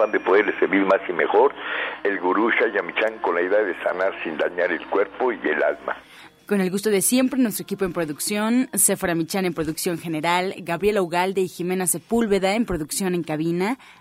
afán de poderle servir más y mejor, el gurú Shayamichan con la idea de sanar sin dañar el cuerpo y el alma. Con el gusto de siempre, nuestro equipo en producción, Sephora Michan en producción general, Gabriela Ugalde y Jimena Sepúlveda en producción en cabina,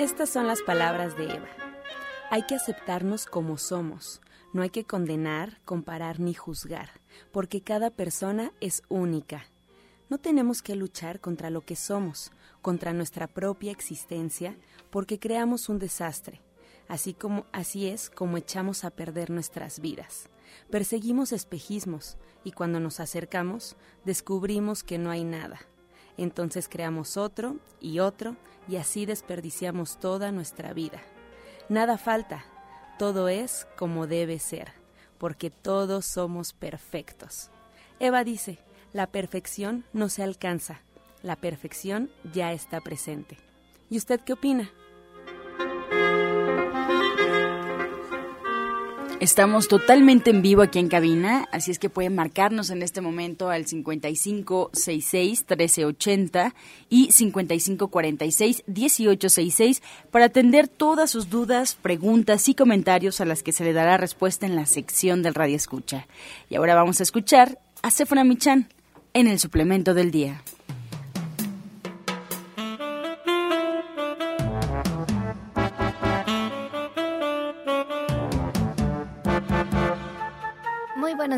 Estas son las palabras de Eva. Hay que aceptarnos como somos. No hay que condenar, comparar ni juzgar, porque cada persona es única. No tenemos que luchar contra lo que somos, contra nuestra propia existencia, porque creamos un desastre. Así como así es como echamos a perder nuestras vidas. Perseguimos espejismos y cuando nos acercamos descubrimos que no hay nada. Entonces creamos otro y otro y así desperdiciamos toda nuestra vida. Nada falta, todo es como debe ser, porque todos somos perfectos. Eva dice, la perfección no se alcanza, la perfección ya está presente. ¿Y usted qué opina? Estamos totalmente en vivo aquí en cabina, así es que pueden marcarnos en este momento al 5566-1380 y 5546-1866 para atender todas sus dudas, preguntas y comentarios a las que se le dará respuesta en la sección del Radio Escucha. Y ahora vamos a escuchar a Sefona Michan en el suplemento del día.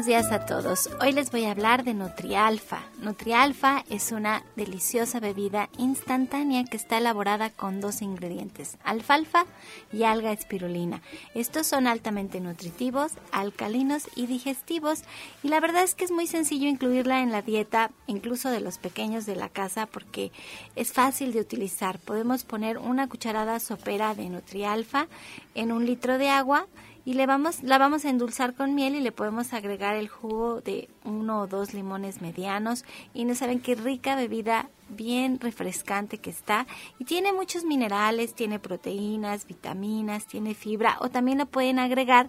Buenos días a todos. Hoy les voy a hablar de Nutrialfa. Nutrialfa es una deliciosa bebida instantánea que está elaborada con dos ingredientes, alfalfa y alga espirulina. Estos son altamente nutritivos, alcalinos y digestivos y la verdad es que es muy sencillo incluirla en la dieta incluso de los pequeños de la casa porque es fácil de utilizar. Podemos poner una cucharada sopera de Nutrialfa en un litro de agua y le vamos, la vamos a endulzar con miel y le podemos agregar el jugo de uno o dos limones medianos. Y no saben qué rica bebida bien refrescante que está. Y tiene muchos minerales, tiene proteínas, vitaminas, tiene fibra. O también lo pueden agregar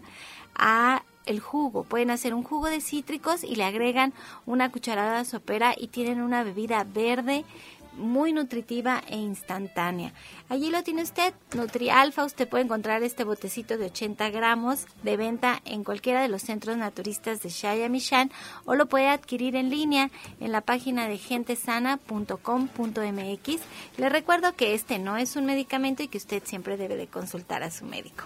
a el jugo. Pueden hacer un jugo de cítricos y le agregan una cucharada sopera y tienen una bebida verde muy nutritiva e instantánea. Allí lo tiene usted, NutriAlfa. Usted puede encontrar este botecito de 80 gramos de venta en cualquiera de los centros naturistas de Shayamishan o lo puede adquirir en línea en la página de gentesana.com.mx. Le recuerdo que este no es un medicamento y que usted siempre debe de consultar a su médico.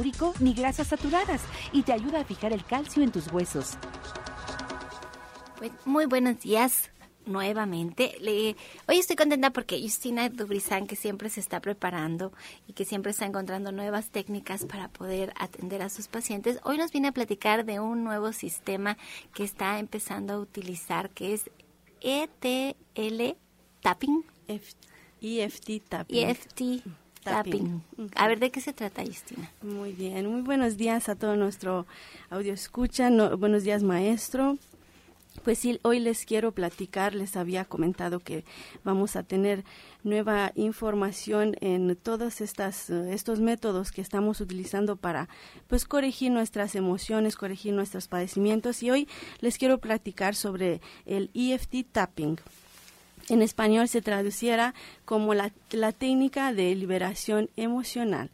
ni grasas saturadas y te ayuda a fijar el calcio en tus huesos. Pues, muy buenos días nuevamente. Le, hoy estoy contenta porque Justina Dubrizán, que siempre se está preparando y que siempre está encontrando nuevas técnicas para poder atender a sus pacientes, hoy nos viene a platicar de un nuevo sistema que está empezando a utilizar, que es ETL Tapping. EFT Tapping. EFT Tapping. A ver, ¿de qué se trata, Justina? Muy bien, muy buenos días a todo nuestro audio escucha. buenos días, maestro. Pues sí, hoy les quiero platicar, les había comentado que vamos a tener nueva información en todos estas, estos métodos que estamos utilizando para pues corregir nuestras emociones, corregir nuestros padecimientos y hoy les quiero platicar sobre el EFT tapping. En español se traduciera como la, la técnica de liberación emocional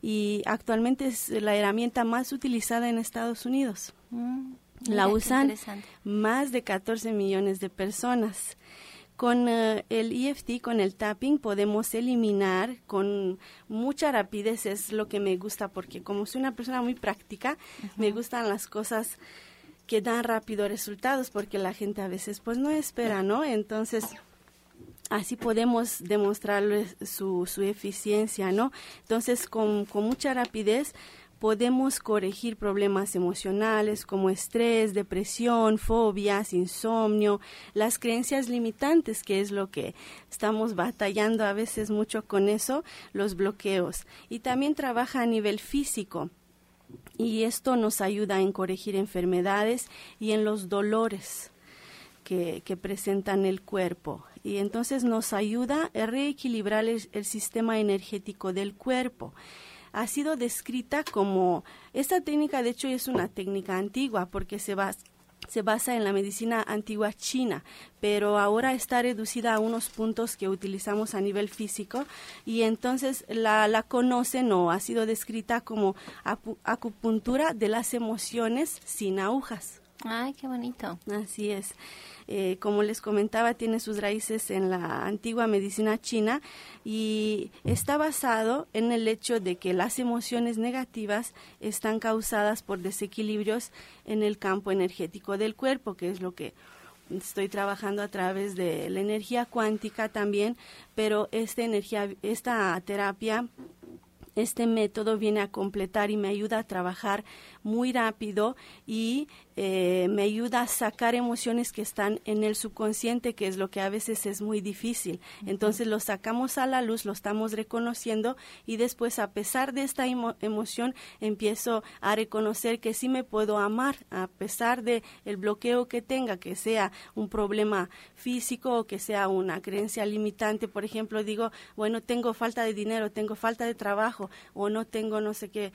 y actualmente es la herramienta más utilizada en Estados Unidos. Mm, la usan más de 14 millones de personas. Con eh, el EFT, con el tapping, podemos eliminar con mucha rapidez, es lo que me gusta, porque como soy una persona muy práctica, me gustan las cosas que dan rápido resultados, porque la gente a veces pues no espera, ¿no? Entonces, así podemos demostrarles su, su eficiencia, ¿no? Entonces, con, con mucha rapidez podemos corregir problemas emocionales como estrés, depresión, fobias, insomnio, las creencias limitantes, que es lo que estamos batallando a veces mucho con eso, los bloqueos. Y también trabaja a nivel físico. Y esto nos ayuda en corregir enfermedades y en los dolores que, presentan el cuerpo. Y entonces nos ayuda a reequilibrar el sistema energético del cuerpo ha sido descrita como, esta técnica de hecho es una técnica antigua porque se basa se basa en la medicina antigua china, pero ahora está reducida a unos puntos que utilizamos a nivel físico y entonces la, la conocen o ha sido descrita como acupuntura de las emociones sin agujas. Ay, qué bonito. Así es. Eh, como les comentaba, tiene sus raíces en la antigua medicina china y está basado en el hecho de que las emociones negativas están causadas por desequilibrios en el campo energético del cuerpo, que es lo que estoy trabajando a través de la energía cuántica también, pero esta energía, esta terapia este método viene a completar y me ayuda a trabajar muy rápido y eh, me ayuda a sacar emociones que están en el subconsciente, que es lo que a veces es muy difícil. Entonces lo sacamos a la luz, lo estamos reconociendo y después a pesar de esta emoción empiezo a reconocer que sí me puedo amar a pesar de el bloqueo que tenga, que sea un problema físico o que sea una creencia limitante. Por ejemplo, digo, bueno, tengo falta de dinero, tengo falta de trabajo o no tengo no sé qué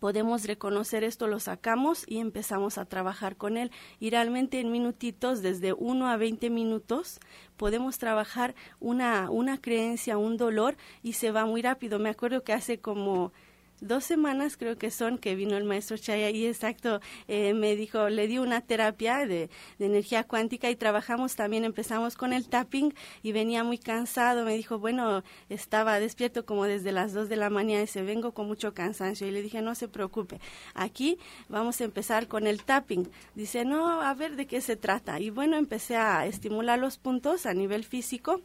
podemos reconocer esto, lo sacamos y empezamos a trabajar con él. Y realmente en minutitos, desde 1 a 20 minutos, podemos trabajar una, una creencia, un dolor y se va muy rápido. Me acuerdo que hace como dos semanas creo que son que vino el maestro Chaya y exacto eh, me dijo, le di una terapia de, energía cuántica y trabajamos también, empezamos con el tapping y venía muy cansado, me dijo, bueno, estaba despierto como desde las dos de la mañana y se vengo con mucho cansancio y le dije, no se preocupe, aquí vamos a empezar con el tapping. Dice, no, a ver de qué se trata. Y bueno, empecé a estimular los puntos a nivel físico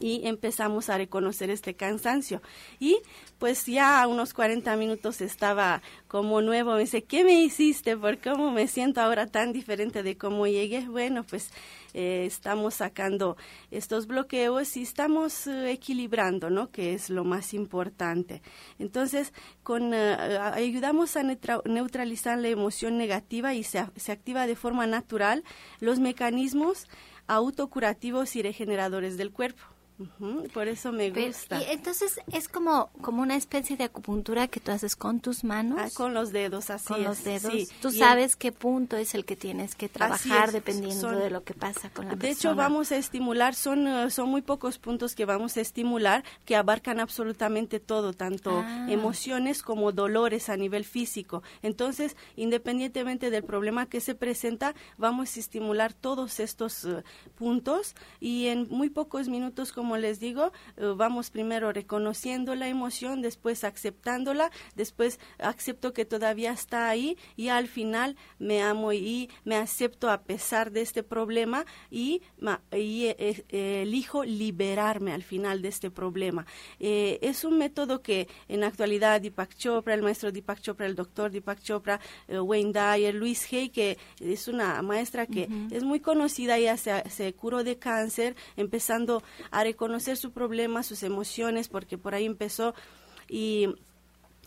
y empezamos a reconocer este cansancio. Y pues ya a unos 40 minutos estaba como nuevo. Me dice, ¿qué me hiciste? ¿Por cómo me siento ahora tan diferente de cómo llegué? Bueno, pues eh, estamos sacando estos bloqueos y estamos eh, equilibrando, ¿no? Que es lo más importante. Entonces, con, eh, ayudamos a neutralizar la emoción negativa y se, se activa de forma natural los mecanismos autocurativos y regeneradores del cuerpo por eso me gusta. y entonces es como, como una especie de acupuntura que tú haces con tus manos. Ah, con los dedos, así Con los dedos. Tú sabes qué punto es el que tienes que trabajar dependiendo de lo que pasa con la persona. De hecho, vamos a estimular, son, eh, son muy pocos puntos que vamos a estimular que abarcan absolutamente todo, tanto ah. emociones como dolores a nivel físico. Entonces, independientemente del problema que se presenta, vamos a estimular todos estos eh, puntos y en muy pocos minutos, como como les digo, eh, vamos primero reconociendo la emoción, después aceptándola, después acepto que todavía está ahí y al final me amo y me acepto a pesar de este problema y, eh, eh, elijo liberarme al final de este problema. es un método que en actualidad Deepak Chopra, el maestro Deepak Chopra, el doctor Deepak Chopra, Wayne Dyer, Luis Hay, que es una maestra que es muy conocida, ya se, se curó de cáncer, empezando a reconocer su problema, sus emociones, porque por ahí empezó y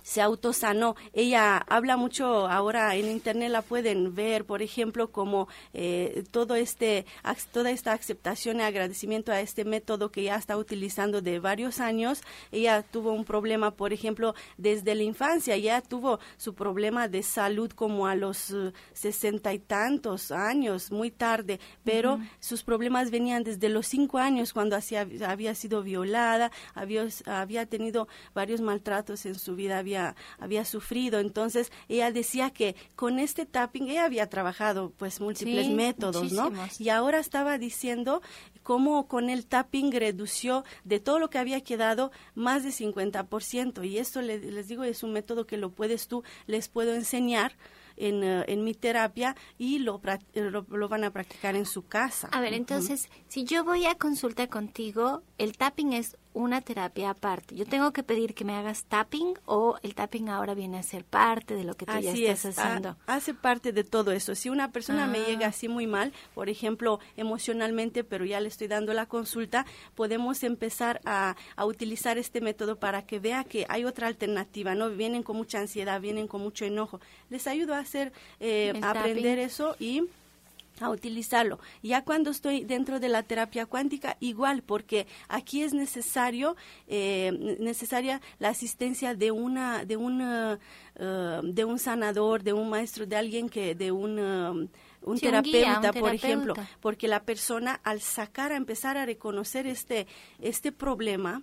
se autosanó. Ella habla mucho ahora en internet, la pueden ver, por ejemplo, como eh, todo este, toda esta aceptación y agradecimiento a este método que ya está utilizando de varios años. Ella tuvo un problema, por ejemplo, desde la infancia, ya tuvo su problema de salud como a los eh, sesenta y tantos años, muy tarde, pero sus problemas venían desde los cinco años cuando hacía, había sido violada, había, había tenido varios maltratos en su vida, había, sufrido. Entonces, ella decía que con este tapping, ella había trabajado pues múltiples métodos, ¿no? Y ahora estaba diciendo cómo con el tapping redució de todo lo que había quedado más de 50%. Y esto les digo, es un método que lo puedes tú, les puedo enseñar en, eh, en mi terapia y lo, lo, van a practicar en su casa. A ver, entonces, si yo voy a consulta contigo, el tapping es una terapia aparte. Yo tengo que pedir que me hagas tapping o el tapping ahora viene a ser parte de lo que tú ya estás haciendo. hace parte de todo eso. Si una persona me llega ah. así muy mal, por ejemplo, emocionalmente, pero ya le estoy dando la consulta, podemos empezar a, a utilizar este método para que vea que hay otra alternativa, ¿no? Vienen con mucha ansiedad, vienen con mucho enojo. Les ayudo a hacer, eh, aprender eso y a utilizarlo. Ya cuando estoy dentro de la terapia cuántica, igual, porque aquí es necesario, eh, necesaria la asistencia de una, de una, uh, de un sanador, de un maestro, de alguien que, de un um, un, terapeuta, por ejemplo, porque la persona al sacar, a empezar a reconocer este, este problema,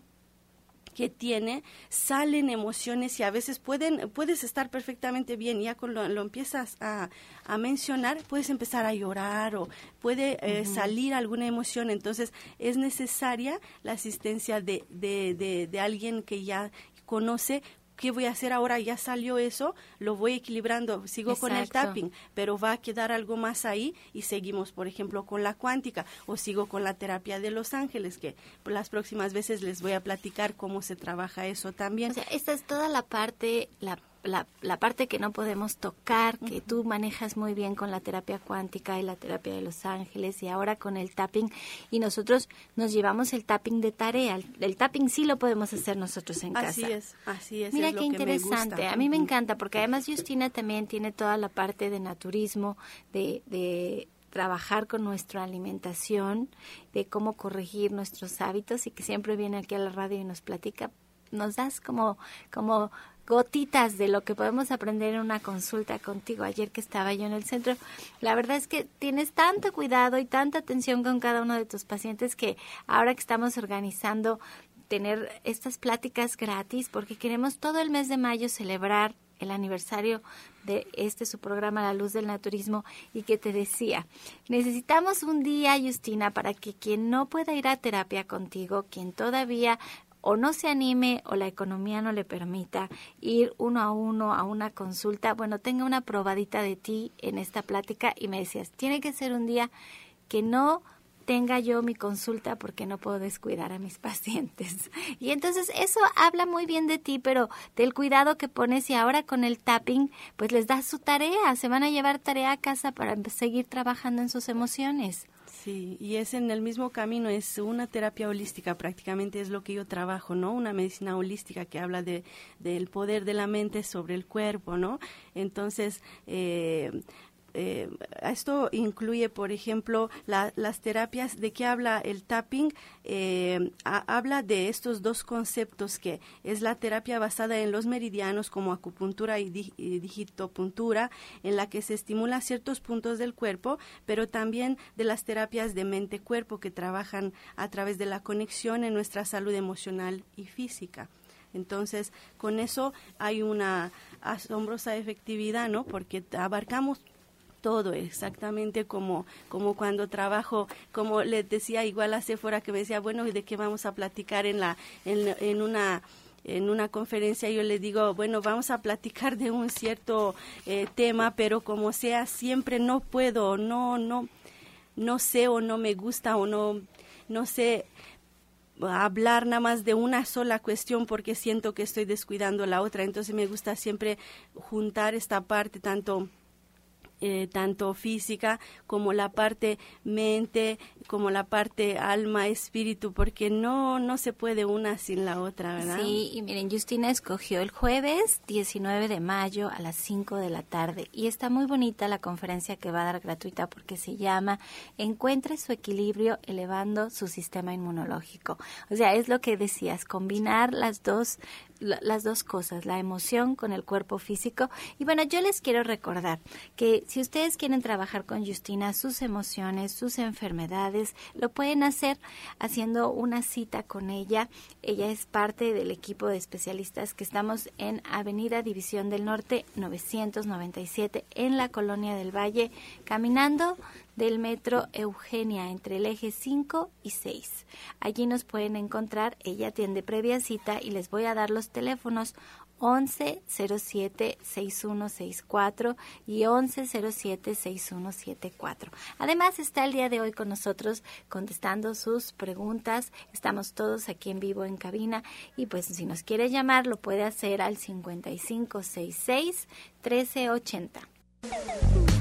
que tiene, salen emociones y a veces pueden, puedes estar perfectamente bien, ya cuando lo, empiezas a, a, mencionar, puedes empezar a llorar o puede eh, salir alguna emoción, entonces es necesaria la asistencia de, de, de, de alguien que ya conoce ¿qué voy a hacer ahora? Ya salió eso, lo voy equilibrando, sigo con el tapping, pero va a quedar algo más ahí y seguimos, por ejemplo, con la cuántica o sigo con la terapia de los ángeles, que las próximas veces les voy a platicar cómo se trabaja eso también. O sea, esta es toda la parte, la la, la, parte que no podemos tocar, que tú manejas muy bien con la terapia cuántica y la terapia de los ángeles y ahora con el tapping y nosotros nos llevamos el tapping de tarea. El, tapping sí lo podemos hacer nosotros en casa. Así es, así es. Mira qué interesante. A mí me encanta porque además Justina también tiene toda la parte de naturismo, de, de trabajar con nuestra alimentación, de cómo corregir nuestros hábitos y que siempre viene aquí a la radio y nos platica nos das como como gotitas de lo que podemos aprender en una consulta contigo ayer que estaba yo en el centro. La verdad es que tienes tanto cuidado y tanta atención con cada uno de tus pacientes que ahora que estamos organizando tener estas pláticas gratis porque queremos todo el mes de mayo celebrar el aniversario de este su programa La Luz del Naturismo y que te decía, necesitamos un día, Justina, para que quien no pueda ir a terapia contigo, quien todavía o no se anime o la economía no le permita ir uno a uno a una consulta, bueno, tenga una probadita de ti en esta plática y me decías, tiene que ser un día que no tenga yo mi consulta porque no puedo descuidar a mis pacientes. Y entonces eso habla muy bien de ti, pero del cuidado que pones y ahora con el tapping, pues les das su tarea, se van a llevar tarea a casa para seguir trabajando en sus emociones. Sí, y es en el mismo camino, es una terapia holística, prácticamente es lo que yo trabajo, ¿no? Una medicina holística que habla de, del poder de la mente sobre el cuerpo, ¿no? Entonces, eh, eh, esto incluye, por ejemplo, las terapias de que habla el tapping, eh, habla de estos dos conceptos que es la terapia basada en los meridianos como acupuntura y, digitopuntura, en la que se estimula ciertos puntos del cuerpo, pero también de las terapias de mente-cuerpo que trabajan a través de la conexión en nuestra salud emocional y física. Entonces, con eso hay una asombrosa efectividad, ¿no? Porque abarcamos todo exactamente como, como cuando trabajo, como les decía igual a Sephora que me decía, bueno, ¿de qué vamos a platicar en, la, en, en una en una conferencia yo le digo, bueno, vamos a platicar de un cierto eh, tema, pero como sea, siempre no puedo, no, no, no sé o no me gusta o no, no sé hablar nada más de una sola cuestión porque siento que estoy descuidando la otra. Entonces me gusta siempre juntar esta parte tanto eh, tanto física como la parte mente, como la parte alma, espíritu, porque no, no se puede una sin la otra, ¿verdad? Sí, y miren, Justina escogió el jueves 19 de mayo a las 5 de la tarde y está muy bonita la conferencia que va a dar gratuita porque se llama Encuentre su equilibrio elevando su sistema inmunológico. O sea, es lo que decías, combinar las dos las dos cosas, la emoción con el cuerpo físico. Y bueno, yo les quiero recordar que si ustedes quieren trabajar con Justina sus emociones, sus enfermedades, lo pueden hacer haciendo una cita con ella. Ella es parte del equipo de especialistas que estamos en Avenida División del Norte 997 en la Colonia del Valle, caminando del metro Eugenia entre el eje 5 y 6. Allí nos pueden encontrar, ella atiende previa cita y les voy a dar los teléfonos 1107-6164 y 1107-6174. Además está el día de hoy con nosotros contestando sus preguntas. Estamos todos aquí en vivo en cabina y pues si nos quiere llamar lo puede hacer al 5566 1380.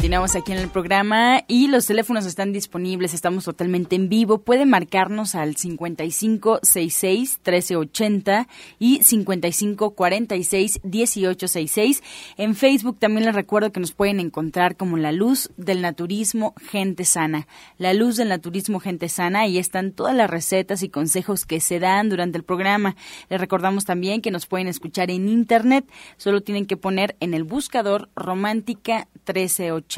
Continuamos aquí en el programa y los teléfonos están disponibles, estamos totalmente en vivo. Puede marcarnos al 5566-1380 y 5546-1866. En Facebook también les recuerdo que nos pueden encontrar como La Luz del Naturismo Gente Sana. La Luz del Naturismo Gente Sana, ahí están todas las recetas y consejos que se dan durante el programa. Les recordamos también que nos pueden escuchar en internet, solo tienen que poner en el buscador Romántica 1380.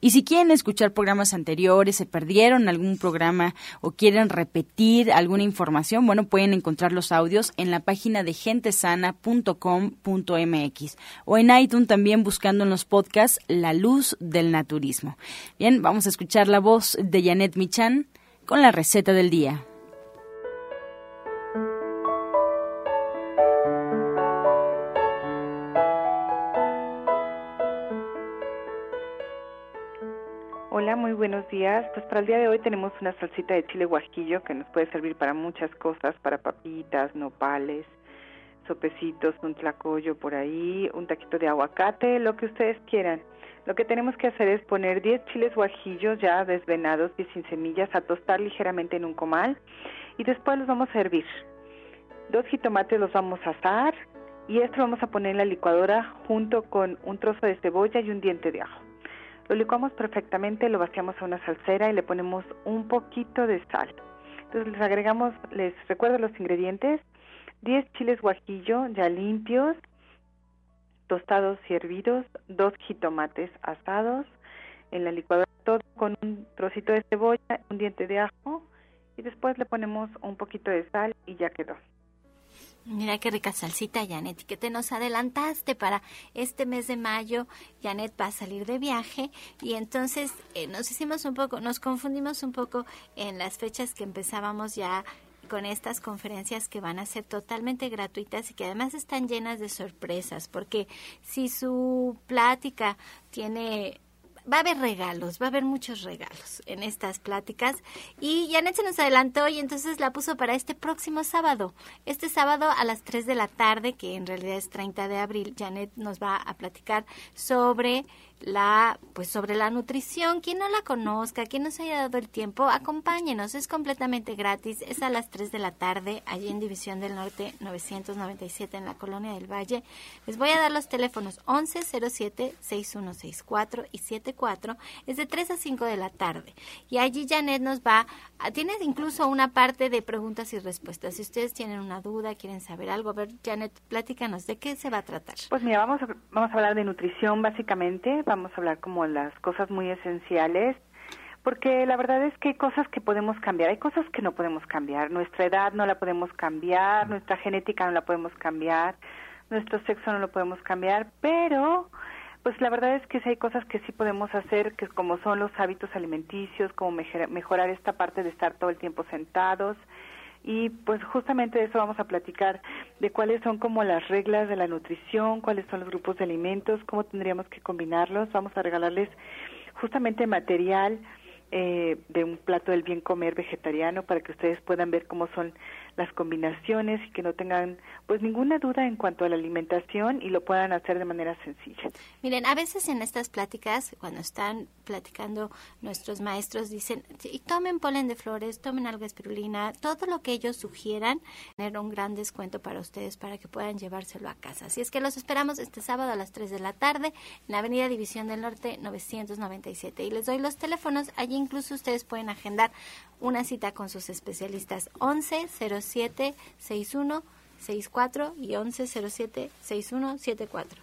Y si quieren escuchar programas anteriores, se perdieron algún programa o quieren repetir alguna información, bueno, pueden encontrar los audios en la página de gentesana.com.mx o en iTunes también buscando en los podcasts La Luz del Naturismo. Bien, vamos a escuchar la voz de Janet Michan con la receta del día. Muy buenos días. Pues para el día de hoy tenemos una salsita de chile guajillo que nos puede servir para muchas cosas, para papitas, nopales, sopecitos, un tlacoyo por ahí, un taquito de aguacate, lo que ustedes quieran. Lo que tenemos que hacer es poner 10 chiles guajillos ya desvenados y sin semillas a tostar ligeramente en un comal y después los vamos a hervir. Dos jitomates los vamos a asar y esto lo vamos a poner en la licuadora junto con un trozo de cebolla y un diente de ajo. Lo licuamos perfectamente, lo vaciamos a una salsera y le ponemos un poquito de sal. Entonces les agregamos, les recuerdo los ingredientes, 10 chiles guajillo ya limpios, tostados y hervidos, dos jitomates asados, en la licuadora todo con un trocito de cebolla, un diente de ajo y después le ponemos un poquito de sal y ya quedó. Mira qué rica salsita, Janet, y que te nos adelantaste para este mes de mayo. Janet va a salir de viaje y entonces eh, nos hicimos un poco, nos confundimos un poco en las fechas que empezábamos ya con estas conferencias que van a ser totalmente gratuitas y que además están llenas de sorpresas, porque si su plática tiene va a haber regalos, va a haber muchos regalos en estas pláticas. Y Janet se nos adelantó y entonces la puso para este próximo sábado. Este sábado a las 3 de la tarde, que en realidad es 30 de abril, Janet nos va a platicar sobre la pues sobre la nutrición. Quien no la conozca, quien no se haya dado el tiempo, acompáñenos, es completamente gratis, es a las 3 de la tarde, allí en División del Norte 997 en la Colonia del Valle. Les voy a dar los teléfonos 1107 6164 y 74, es de 3 a 5 de la tarde. Y allí Janet nos va, a, tiene incluso una parte de preguntas y respuestas. Si ustedes tienen una duda, quieren saber algo, a ver Janet, platícanos, ¿de qué se va a tratar? Pues mira, vamos a, vamos a hablar de nutrición básicamente vamos a hablar como las cosas muy esenciales, porque la verdad es que hay cosas que podemos cambiar, hay cosas que no podemos cambiar. Nuestra edad no la podemos cambiar, nuestra genética no la podemos cambiar, nuestro sexo no lo podemos cambiar, pero pues la verdad es que sí hay cosas que sí podemos hacer, que como son los hábitos alimenticios, como mejorar esta parte de estar todo el tiempo sentados, y pues justamente de eso vamos a platicar, de cuáles son como las reglas de la nutrición, cuáles son los grupos de alimentos, cómo tendríamos que combinarlos. Vamos a regalarles justamente material eh, de un plato del bien comer vegetariano para que ustedes puedan ver cómo son las combinaciones y que no tengan pues ninguna duda en cuanto a la alimentación y lo puedan hacer de manera sencilla. Miren, a veces en estas pláticas, cuando están platicando nuestros maestros, dicen, y tomen polen de flores, tomen alga espirulina, todo lo que ellos sugieran, tener un gran descuento para ustedes para que puedan llevárselo a casa. Así es que los esperamos este sábado a las 3 de la tarde en la Avenida División del Norte 997. Y les doy los teléfonos, allí incluso ustedes pueden agendar una cita con sus especialistas 11 07 61 64 y 11 07 61 74.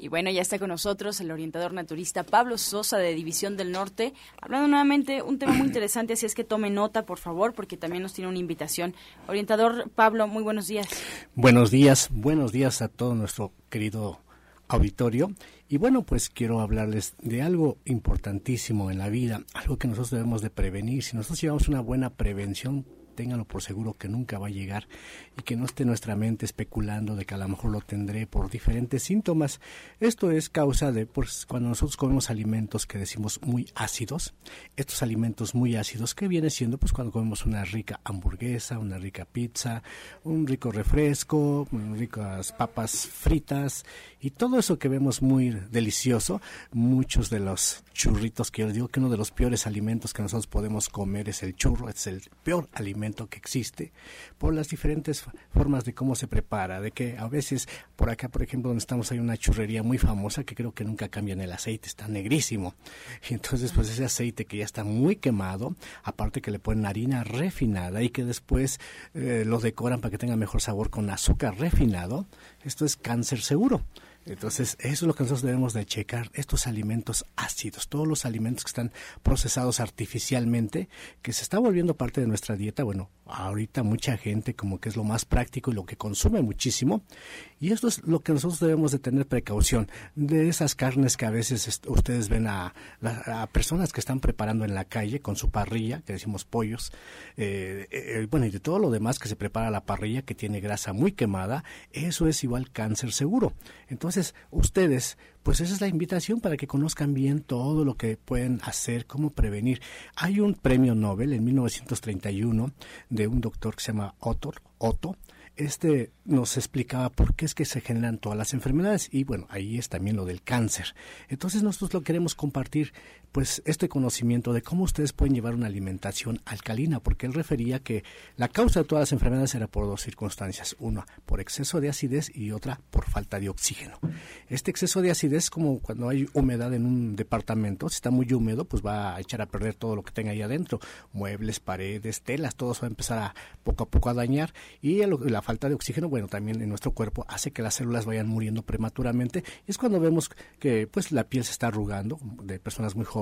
Y bueno, ya está con nosotros el orientador naturista Pablo Sosa de División del Norte, hablando nuevamente un tema muy interesante, así es que tome nota, por favor, porque también nos tiene una invitación. Orientador Pablo, muy buenos días. Buenos días, buenos días a todo nuestro querido auditorio. Y bueno, pues quiero hablarles de algo importantísimo en la vida, algo que nosotros debemos de prevenir. Si nosotros llevamos una buena prevención, ténganlo por seguro que nunca va a llegar y que no esté nuestra mente especulando de que a lo mejor lo tendré por diferentes síntomas. Esto es causa de pues, cuando nosotros comemos alimentos que decimos muy ácidos, estos alimentos muy ácidos que viene siendo pues cuando comemos una rica hamburguesa, una rica pizza, un rico refresco, ricas papas fritas y todo eso que vemos muy delicioso, muchos de los churritos que yo digo que uno de los peores alimentos que nosotros podemos comer es el churro, es el peor alimento que existe por las diferentes formas de cómo se prepara, de que a veces por acá, por ejemplo, donde estamos hay una churrería muy famosa que creo que nunca cambian el aceite, está negrísimo. Y entonces pues ese aceite que ya está muy quemado, aparte que le ponen harina refinada y que después eh, lo decoran para que tenga mejor sabor con azúcar refinado, esto es cáncer seguro. Entonces, eso es lo que nosotros debemos de checar, estos alimentos ácidos, todos los alimentos que están procesados artificialmente, que se está volviendo parte de nuestra dieta, bueno, ahorita mucha gente como que es lo más práctico y lo que consume muchísimo, y esto es lo que nosotros debemos de tener precaución, de esas carnes que a veces ustedes ven a, personas que están preparando en la calle con su parrilla, que decimos pollos, eh, eh, bueno, y de todo lo demás que se prepara a la parrilla, que tiene grasa muy quemada, eso es igual cáncer seguro. Entonces, entonces, ustedes, pues esa es la invitación para que conozcan bien todo lo que pueden hacer, cómo prevenir. Hay un premio Nobel en 1931 de un doctor que se llama Otto, Otto este nos explicaba por qué es que se generan todas las enfermedades y bueno, ahí es también lo del cáncer. Entonces nosotros lo queremos compartir pues este conocimiento de cómo ustedes pueden llevar una alimentación alcalina, porque él refería que la causa de todas las enfermedades era por dos circunstancias, una por exceso de acidez y otra por falta de oxígeno. Este exceso de acidez es como cuando hay humedad en un departamento, si está muy húmedo, pues va a echar a perder todo lo que tenga ahí adentro, muebles, paredes, telas, todo va a empezar a poco a poco a dañar y la falta de oxígeno, bueno, también en nuestro cuerpo hace que las células vayan muriendo prematuramente. Es cuando vemos que pues la piel se está arrugando de personas muy jóvenes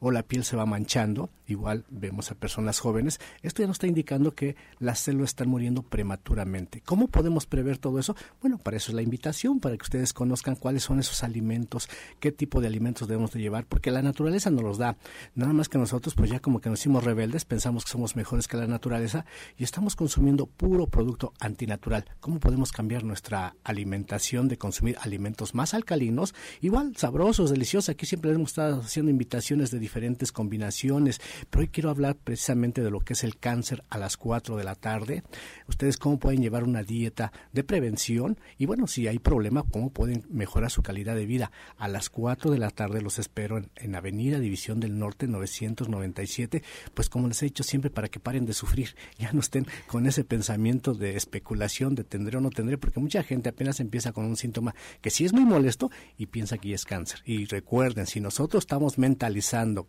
o la piel se va manchando, igual vemos a personas jóvenes. Esto ya nos está indicando que las células están muriendo prematuramente. ¿Cómo podemos prever todo eso? Bueno, para eso es la invitación, para que ustedes conozcan cuáles son esos alimentos, qué tipo de alimentos debemos de llevar, porque la naturaleza nos los da. Nada más que nosotros pues ya como que nos hicimos rebeldes, pensamos que somos mejores que la naturaleza y estamos consumiendo puro producto anti natural. ¿Cómo podemos cambiar nuestra alimentación de consumir alimentos más alcalinos, igual sabrosos, deliciosos? Aquí siempre hemos estado haciendo invitaciones de diferentes combinaciones, pero hoy quiero hablar precisamente de lo que es el cáncer a las 4 de la tarde. Ustedes cómo pueden llevar una dieta de prevención y bueno, si hay problema, cómo pueden mejorar su calidad de vida. A las 4 de la tarde los espero en, en Avenida División del Norte 997, pues como les he dicho siempre para que paren de sufrir, ya no estén con ese pensamiento de especulación de tendré o no tendré, porque mucha gente apenas empieza con un síntoma que sí es muy molesto y piensa que es cáncer. Y recuerden, si nosotros estamos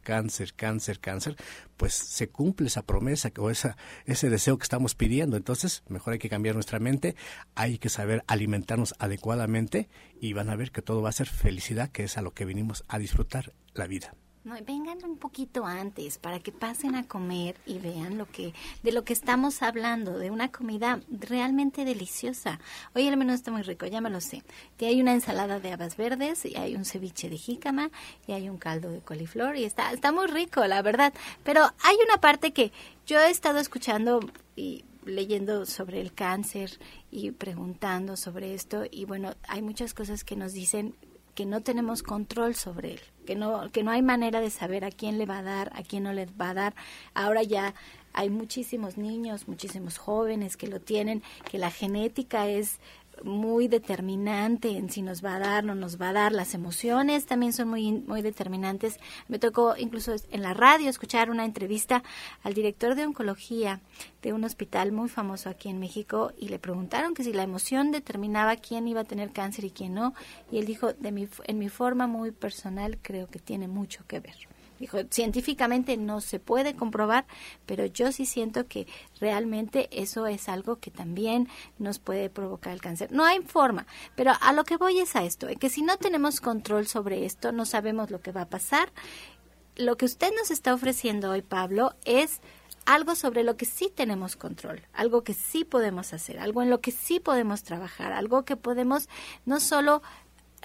cáncer, cáncer, cáncer, pues se cumple esa promesa o esa, ese deseo que estamos pidiendo. Entonces, mejor hay que cambiar nuestra mente, hay que saber alimentarnos adecuadamente y van a ver que todo va a ser felicidad, que es a lo que vinimos a disfrutar la vida. No, vengan un poquito antes para que pasen a comer y vean lo que de lo que estamos hablando, de una comida realmente deliciosa. Hoy el menú está muy rico, ya me lo sé. Hay una ensalada de habas verdes y hay un ceviche de jícama y hay un caldo de coliflor y está está muy rico, la verdad. Pero hay una parte que yo he estado escuchando y leyendo sobre el cáncer y preguntando sobre esto y bueno, hay muchas cosas que nos dicen que no tenemos control sobre él, que no, que no hay manera de saber a quién le va a dar, a quién no le va a dar. Ahora ya hay muchísimos niños, muchísimos jóvenes que lo tienen, que la genética es muy determinante en si nos va a dar, no nos va a dar. Las emociones también son muy, muy determinantes. Me tocó incluso en la radio escuchar una entrevista al director de oncología de un hospital muy famoso aquí en México y le preguntaron que si la emoción determinaba quién iba a tener cáncer y quién no. Y él dijo, de mi, en mi forma muy personal creo que tiene mucho que ver. Dijo, científicamente no se puede comprobar, pero yo sí siento que realmente eso es algo que también nos puede provocar el cáncer. No hay forma, pero a lo que voy es a esto, que si no tenemos control sobre esto, no sabemos lo que va a pasar. Lo que usted nos está ofreciendo hoy, Pablo, es algo sobre lo que sí tenemos control, algo que sí podemos hacer, algo en lo que sí podemos trabajar, algo que podemos no solo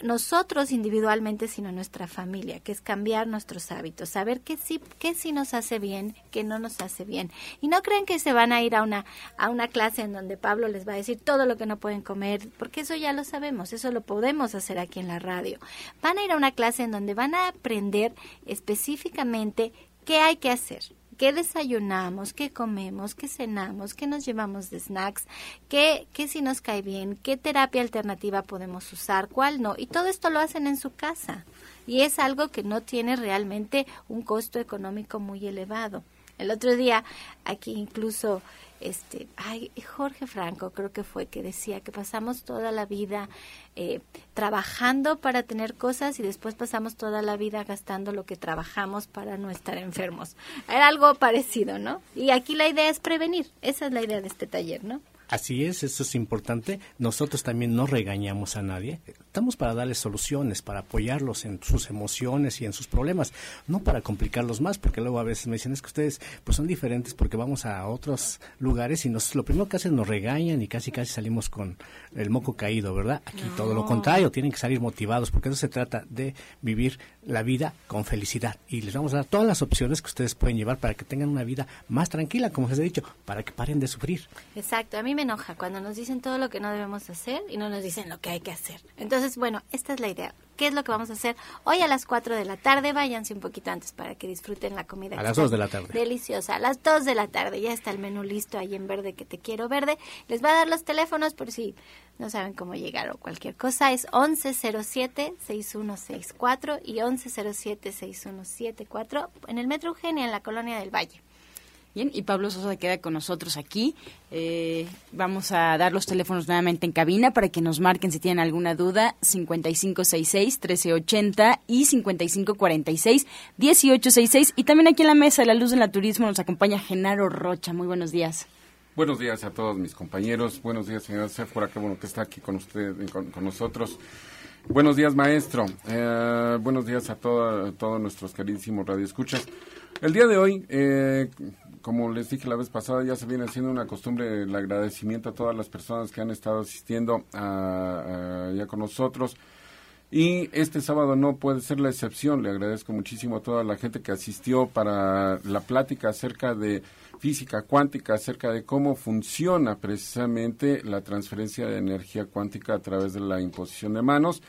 nosotros individualmente, sino nuestra familia, que es cambiar nuestros hábitos, saber qué sí, qué sí nos hace bien, qué no nos hace bien. Y no creen que se van a ir a una, a una clase en donde Pablo les va a decir todo lo que no pueden comer, porque eso ya lo sabemos, eso lo podemos hacer aquí en la radio. Van a ir a una clase en donde van a aprender específicamente qué hay que hacer, qué desayunamos, qué comemos, qué cenamos, qué nos llevamos de snacks, qué, qué si nos cae bien, qué terapia alternativa podemos usar, cuál no. Y todo esto lo hacen en su casa. Y es algo que no tiene realmente un costo económico muy elevado. El otro día, aquí incluso este, ay, Jorge Franco creo que fue que decía que pasamos toda la vida eh, trabajando para tener cosas y después pasamos toda la vida gastando lo que trabajamos para no estar enfermos. Era algo parecido, ¿no? Y aquí la idea es prevenir. Esa es la idea de este taller, ¿no? Así es, eso es importante. Nosotros también no regañamos a nadie. Estamos para darles soluciones, para apoyarlos en sus emociones y en sus problemas, no para complicarlos más, porque luego a veces me dicen es que ustedes pues son diferentes porque vamos a otros lugares y nos, lo primero que hacen nos regañan y casi casi salimos con el moco caído, ¿verdad? Aquí todo lo contrario, tienen que salir motivados porque eso se trata de vivir la vida con felicidad y les vamos a dar todas las opciones que ustedes pueden llevar para que tengan una vida más tranquila, como les he dicho, para que paren de sufrir. Exacto, a mí me enoja cuando nos dicen todo lo que no debemos hacer y no nos dicen lo que hay que hacer. Entonces, bueno, esta es la idea. ¿Qué es lo que vamos a hacer? Hoy a las 4 de la tarde, váyanse un poquito antes para que disfruten la comida. A las 2 de la tarde. Deliciosa. A las 2 de la tarde, ya está el menú listo ahí en verde que te quiero verde. Les va a dar los teléfonos por si no saben cómo llegar o cualquier cosa. Es 1107-6164 y 1107-6174 en el Metro Eugenia, en la Colonia del Valle. Bien, y Pablo Sosa queda con nosotros aquí. Eh, vamos a dar los teléfonos nuevamente en cabina para que nos marquen si tienen alguna duda. 5566-1380 y 5546-1866. Y también aquí en la mesa de la luz del turismo nos acompaña Genaro Rocha. Muy buenos días. Buenos días a todos mis compañeros. Buenos días, señora Sephora. Qué bueno que está aquí con usted, con, nosotros. Buenos días, maestro. Eh, buenos días a, todo, a todos nuestros queridísimos radioescuchas. El día de hoy, eh, como les dije la vez pasada, ya se viene haciendo una costumbre el agradecimiento a todas las personas que han estado asistiendo a, ya con nosotros. Y este sábado no puede ser la excepción. Le agradezco muchísimo a toda la gente que asistió para la plática acerca de física cuántica, acerca de cómo funciona precisamente la transferencia de energía cuántica a través de la imposición de manos.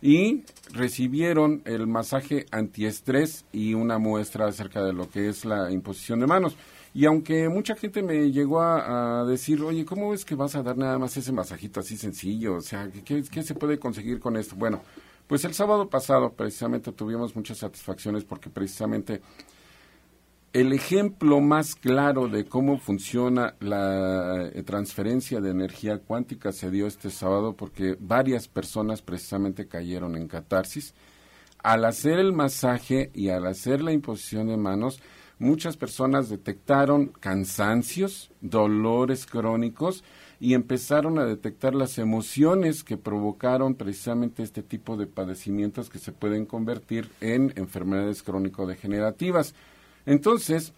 Y recibieron el masaje antiestrés y una muestra acerca de lo que es la imposición de manos. Y aunque mucha gente me llegó a, decir, oye, ¿cómo es que vas a dar nada más ese masajito así sencillo? O sea, ¿qué, ¿qué, se puede conseguir con esto? Bueno, pues el sábado pasado precisamente tuvimos muchas satisfacciones porque precisamente el ejemplo más claro de cómo funciona la eh, transferencia de energía cuántica se dio este sábado porque varias personas precisamente cayeron en catarsis. Al hacer el masaje y al hacer la imposición de manos, muchas personas detectaron cansancios, dolores crónicos y empezaron a detectar las emociones que provocaron precisamente este tipo de padecimientos que se pueden convertir en enfermedades crónico-degenerativas. Entonces,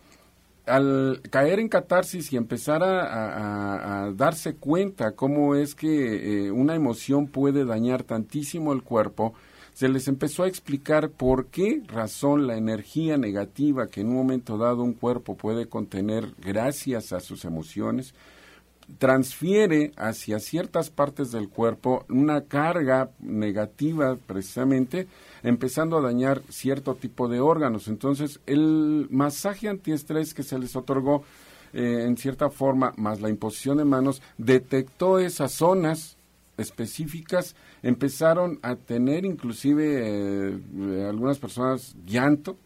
al caer en catarsis y empezar a, darse cuenta cómo es que eh, una emoción puede dañar tantísimo el cuerpo, se les empezó a explicar por qué razón la energía negativa que en un momento dado un cuerpo puede contener gracias a sus emociones, transfiere hacia ciertas partes del cuerpo una carga negativa precisamente, empezando a dañar cierto tipo de órganos. Entonces, el masaje antiestrés que se les otorgó, eh, en cierta forma, más la imposición de manos, detectó esas zonas específicas, empezaron a tener inclusive eh, algunas personas llanto,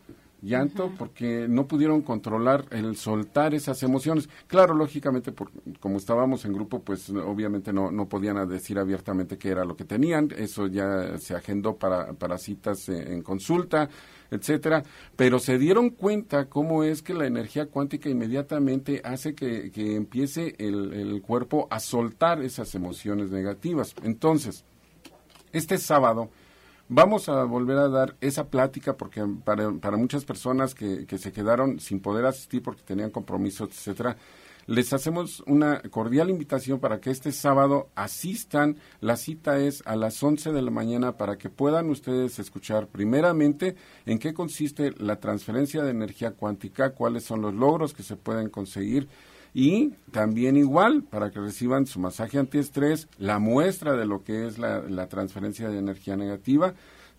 llanto porque no pudieron controlar el soltar esas emociones. Claro, lógicamente, por, como estábamos en grupo, pues obviamente no, no podían decir abiertamente qué era lo que tenían. Eso ya se agendó para, para citas en, consulta, etcétera. Pero se dieron cuenta cómo es que la energía cuántica inmediatamente hace que, que empiece el, el cuerpo a soltar esas emociones negativas. Entonces, este sábado Vamos a volver a dar esa plática porque para, para muchas personas que, que, se quedaron sin poder asistir porque tenían compromisos, etcétera, les hacemos una cordial invitación para que este sábado asistan. La cita es a las 11 de la mañana para que puedan ustedes escuchar primeramente en qué consiste la transferencia de energía cuántica, cuáles son los logros que se pueden conseguir y también igual para que reciban su masaje antiestrés, la muestra de lo que es la, transferencia de energía negativa,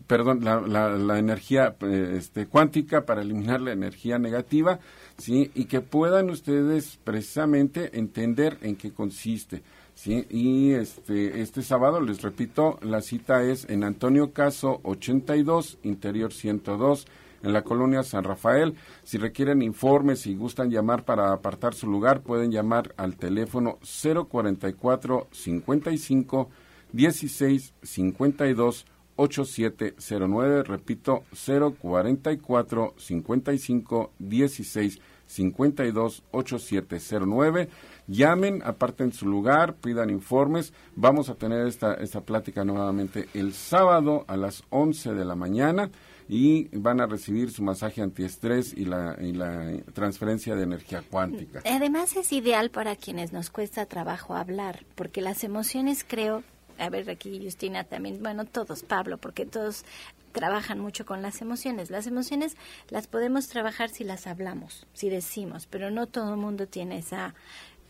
perdón, la, la, energía eh, este, cuántica para eliminar la energía negativa, ¿sí? Y que puedan ustedes precisamente entender en qué consiste. ¿sí? Y este, este sábado, les repito, la cita es en Antonio Caso 82, Interior 102, en la colonia San Rafael. Si requieren informes y gustan llamar para apartar su lugar, pueden llamar al teléfono 044 55 16 52 8709. Repito, 044 55 16 52 8709. Llamen, aparten su lugar, pidan informes. Vamos a tener esta, esta plática nuevamente el sábado a las 11 de la mañana y van a recibir su masaje antiestrés y la, y la transferencia de energía cuántica. Además es ideal para quienes nos cuesta trabajo hablar, porque las emociones creo, a ver aquí Justina también, bueno, todos, Pablo, porque todos trabajan mucho con las emociones. Las emociones las podemos trabajar si las hablamos, si decimos, pero no todo el mundo tiene esa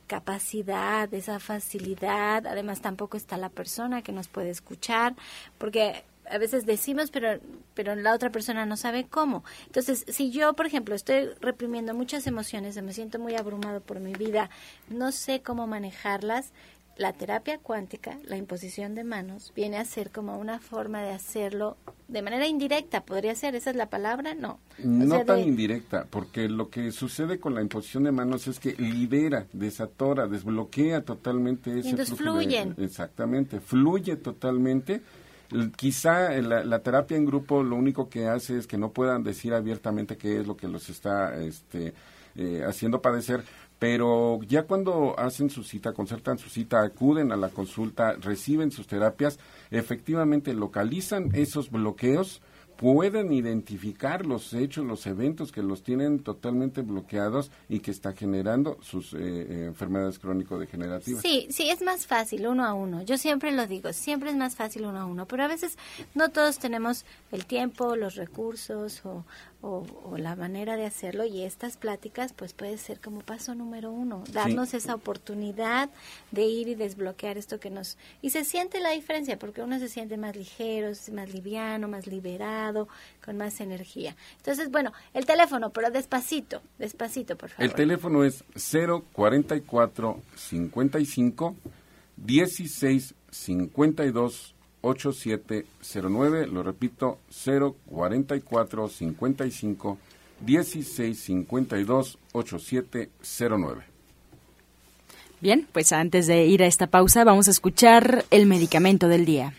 capacidad, esa facilidad, además tampoco está la persona que nos puede escuchar, porque a veces decimos, pero, pero la otra persona no sabe cómo. Entonces, si yo, por ejemplo, estoy reprimiendo muchas emociones, me siento muy abrumado por mi vida, no sé cómo manejarlas, la terapia cuántica, la imposición de manos, viene a ser como una forma de hacerlo de manera indirecta, podría ser, esa es la palabra, no. No tan indirecta, porque lo que sucede con la imposición de manos es que libera, desatora, desbloquea totalmente ese entonces fluyen. exactamente, fluye totalmente Quizá la, terapia en grupo lo único que hace es que no puedan decir abiertamente qué es lo que los está este, eh, haciendo padecer, pero ya cuando hacen su cita, concertan su cita, acuden a la consulta, reciben sus terapias, efectivamente localizan esos bloqueos, pueden identificar los hechos, los eventos que los tienen totalmente bloqueados y que está generando sus eh, eh, enfermedades crónico-degenerativas. Sí, sí, es más fácil uno a uno. Yo siempre lo digo, siempre es más fácil uno a uno, pero a veces no todos tenemos el tiempo, los recursos o, o, la manera de hacerlo y estas pláticas pues puede ser como paso número uno, darnos esa oportunidad de ir y desbloquear esto que nos... Y se siente la diferencia porque uno se siente más ligero, más liviano, más liberado, con más energía. Entonces, bueno, el teléfono, pero despacito, despacito, por favor. El teléfono es 044 55 16 52 8709, lo repito, 044 55 16 52 8709. Bien, pues antes de ir a esta pausa vamos a escuchar el medicamento del día.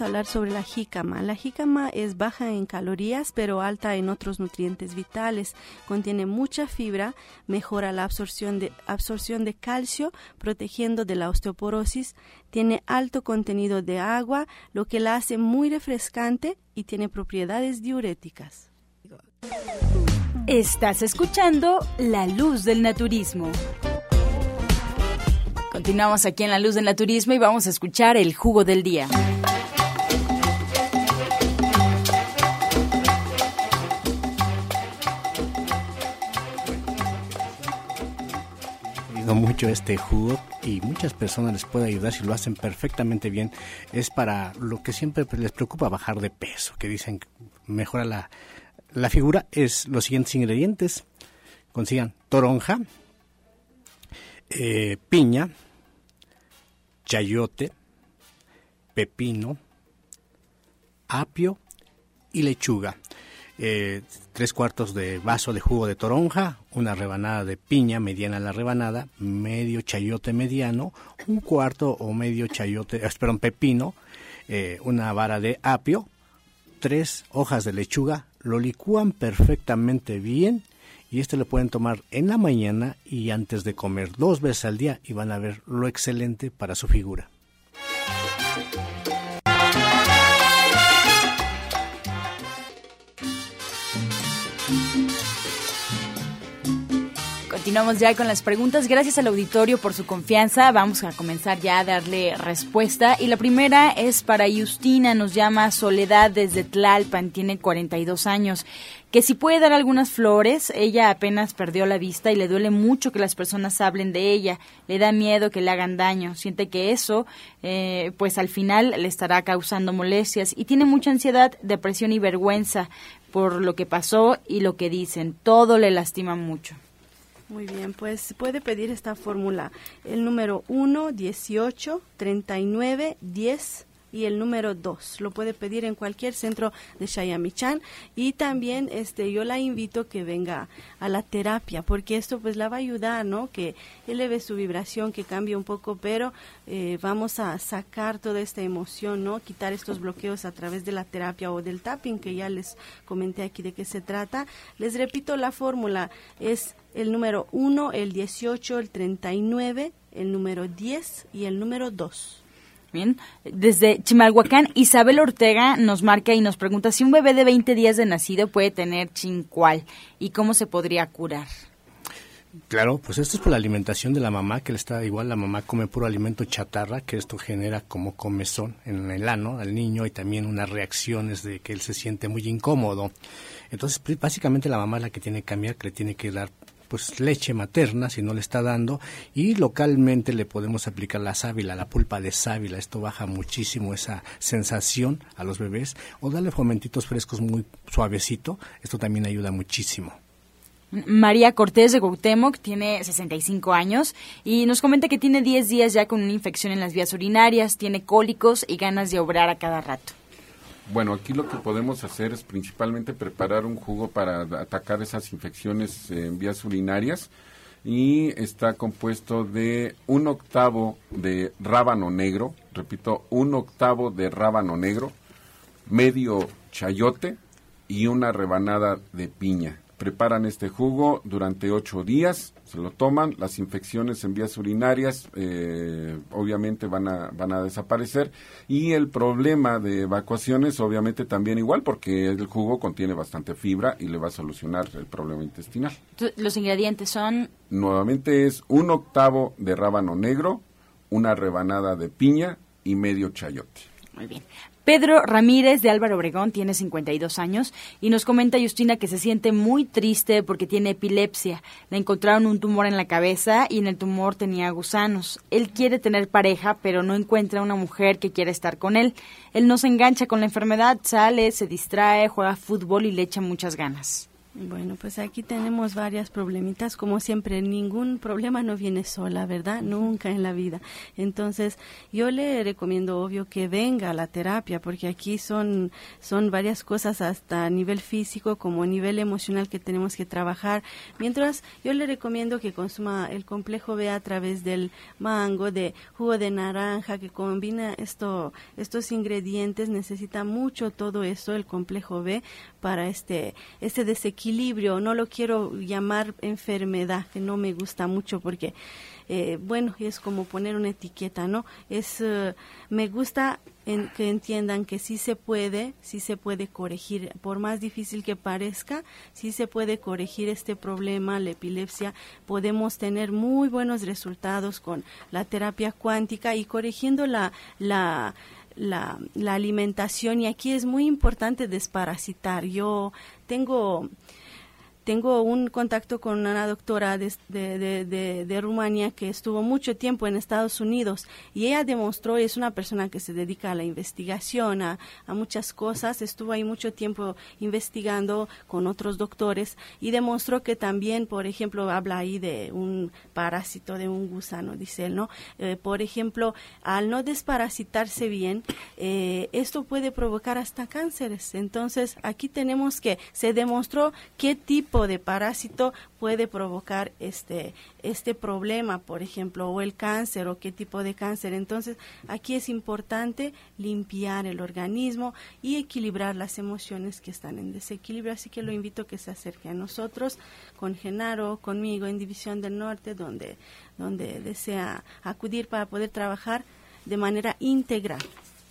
A hablar sobre la jícama. La jícama es baja en calorías, pero alta en otros nutrientes vitales. Contiene mucha fibra, mejora la absorción de, absorción de calcio, protegiendo de la osteoporosis. Tiene alto contenido de agua, lo que la hace muy refrescante y tiene propiedades diuréticas. Estás escuchando La Luz del Naturismo. Continuamos aquí en La Luz del Naturismo y vamos a escuchar el jugo del día. Mucho este jugo y muchas personas les puede ayudar si lo hacen perfectamente bien. Es para lo que siempre les preocupa bajar de peso, que dicen mejora la, la figura. Es los siguientes ingredientes. Consigan toronja, eh, piña, chayote, pepino, apio y lechuga. Eh, tres cuartos de vaso de jugo de toronja, una rebanada de piña mediana la rebanada, medio chayote mediano, un cuarto o medio chayote, espera, un pepino, eh, una vara de apio, tres hojas de lechuga, lo licúan perfectamente bien y este lo pueden tomar en la mañana y antes de comer dos veces al día y van a ver lo excelente para su figura. Continuamos ya con las preguntas. Gracias al auditorio por su confianza. Vamos a comenzar ya a darle respuesta. Y la primera es para Justina. Nos llama Soledad desde Tlalpan. Tiene 42 años. Que si puede dar algunas flores. Ella apenas perdió la vista y le duele mucho que las personas hablen de ella. Le da miedo que le hagan daño. Siente que eso, eh, pues al final le estará causando molestias. Y tiene mucha ansiedad, depresión y vergüenza por lo que pasó y lo que dicen. Todo le lastima mucho. Muy bien, pues puede pedir esta fórmula. El número 1, 18, 39, 10 y el número 2. Lo puede pedir en cualquier centro de Shayamichan y también este yo la invito que venga a la terapia porque esto pues la va a ayudar, ¿no? Que eleve su vibración, que cambie un poco, pero eh, vamos a sacar toda esta emoción, ¿no? Quitar estos bloqueos a través de la terapia o del tapping que ya les comenté aquí de qué se trata. Les repito la fórmula es el número 1, el 18, el 39, el número 10 y el número 2. Bien, desde Chimalhuacán, Isabel Ortega nos marca y nos pregunta si un bebé de 20 días de nacido puede tener chincual y cómo se podría curar. Claro, pues esto es por la alimentación de la mamá, que le está igual, la mamá come puro alimento chatarra, que esto genera como comezón en el ano al niño y también unas reacciones de que él se siente muy incómodo. Entonces, básicamente la mamá es la que tiene que cambiar, que le tiene que dar pues leche materna si no le está dando y localmente le podemos aplicar la sábila, la pulpa de sábila, esto baja muchísimo esa sensación a los bebés o darle fomentitos frescos muy suavecito, esto también ayuda muchísimo. María Cortés de Gautemoc tiene 65 años y nos comenta que tiene 10 días ya con una infección en las vías urinarias, tiene cólicos y ganas de obrar a cada rato. Bueno, aquí lo que podemos hacer es principalmente preparar un jugo para atacar esas infecciones en vías urinarias y está compuesto de un octavo de rábano negro, repito, un octavo de rábano negro, medio chayote y una rebanada de piña. Preparan este jugo durante ocho días, se lo toman, las infecciones en vías urinarias eh, obviamente van a, van a desaparecer y el problema de evacuaciones obviamente también igual porque el jugo contiene bastante fibra y le va a solucionar el problema intestinal. Los ingredientes son... Nuevamente es un octavo de rábano negro, una rebanada de piña y medio chayote. Muy bien. Pedro Ramírez de Álvaro Obregón tiene 52 años y nos comenta Justina que se siente muy triste porque tiene epilepsia. Le encontraron un tumor en la cabeza y en el tumor tenía gusanos. Él quiere tener pareja, pero no encuentra una mujer que quiera estar con él. Él no se engancha con la enfermedad, sale, se distrae, juega fútbol y le echa muchas ganas. Bueno, pues aquí tenemos varias problemitas. Como siempre, ningún problema no viene sola, ¿verdad? Nunca en la vida. Entonces, yo le recomiendo, obvio, que venga a la terapia, porque aquí son, son varias cosas hasta a nivel físico como a nivel emocional que tenemos que trabajar. Mientras, yo le recomiendo que consuma el complejo B a través del mango, de jugo de naranja, que combina esto, estos ingredientes. Necesita mucho todo eso, el complejo B, para este, este desequilibrio. No lo quiero llamar enfermedad, que no me gusta mucho porque, eh, bueno, es como poner una etiqueta, ¿no? Es, eh, me gusta que entiendan que sí se puede, sí se puede corregir, por más difícil que parezca, sí se puede corregir este problema, la epilepsia, podemos tener muy buenos resultados con la terapia cuántica y corrigiendo la, la la, la alimentación y aquí es muy importante desparasitar. Yo tengo tengo un contacto con una doctora de, de, de, Rumania que estuvo mucho tiempo en Estados Unidos y ella demostró, es una persona que se dedica a la investigación, a, muchas cosas, estuvo ahí mucho tiempo investigando con otros doctores y demostró que también, por ejemplo, habla ahí de un parásito, de un gusano, dice él, ¿no? Eh, por ejemplo, al no desparasitarse bien, eh, esto puede provocar hasta cánceres. Entonces, aquí tenemos que se demostró qué tipo de parásito puede provocar este, este problema, por ejemplo, o el cáncer o qué tipo de cáncer. Entonces, aquí es importante limpiar el organismo y equilibrar las emociones que están en desequilibrio. Así que lo invito a que se acerque a nosotros, con Genaro, conmigo en División del Norte, donde, donde desea acudir para poder trabajar de manera integral.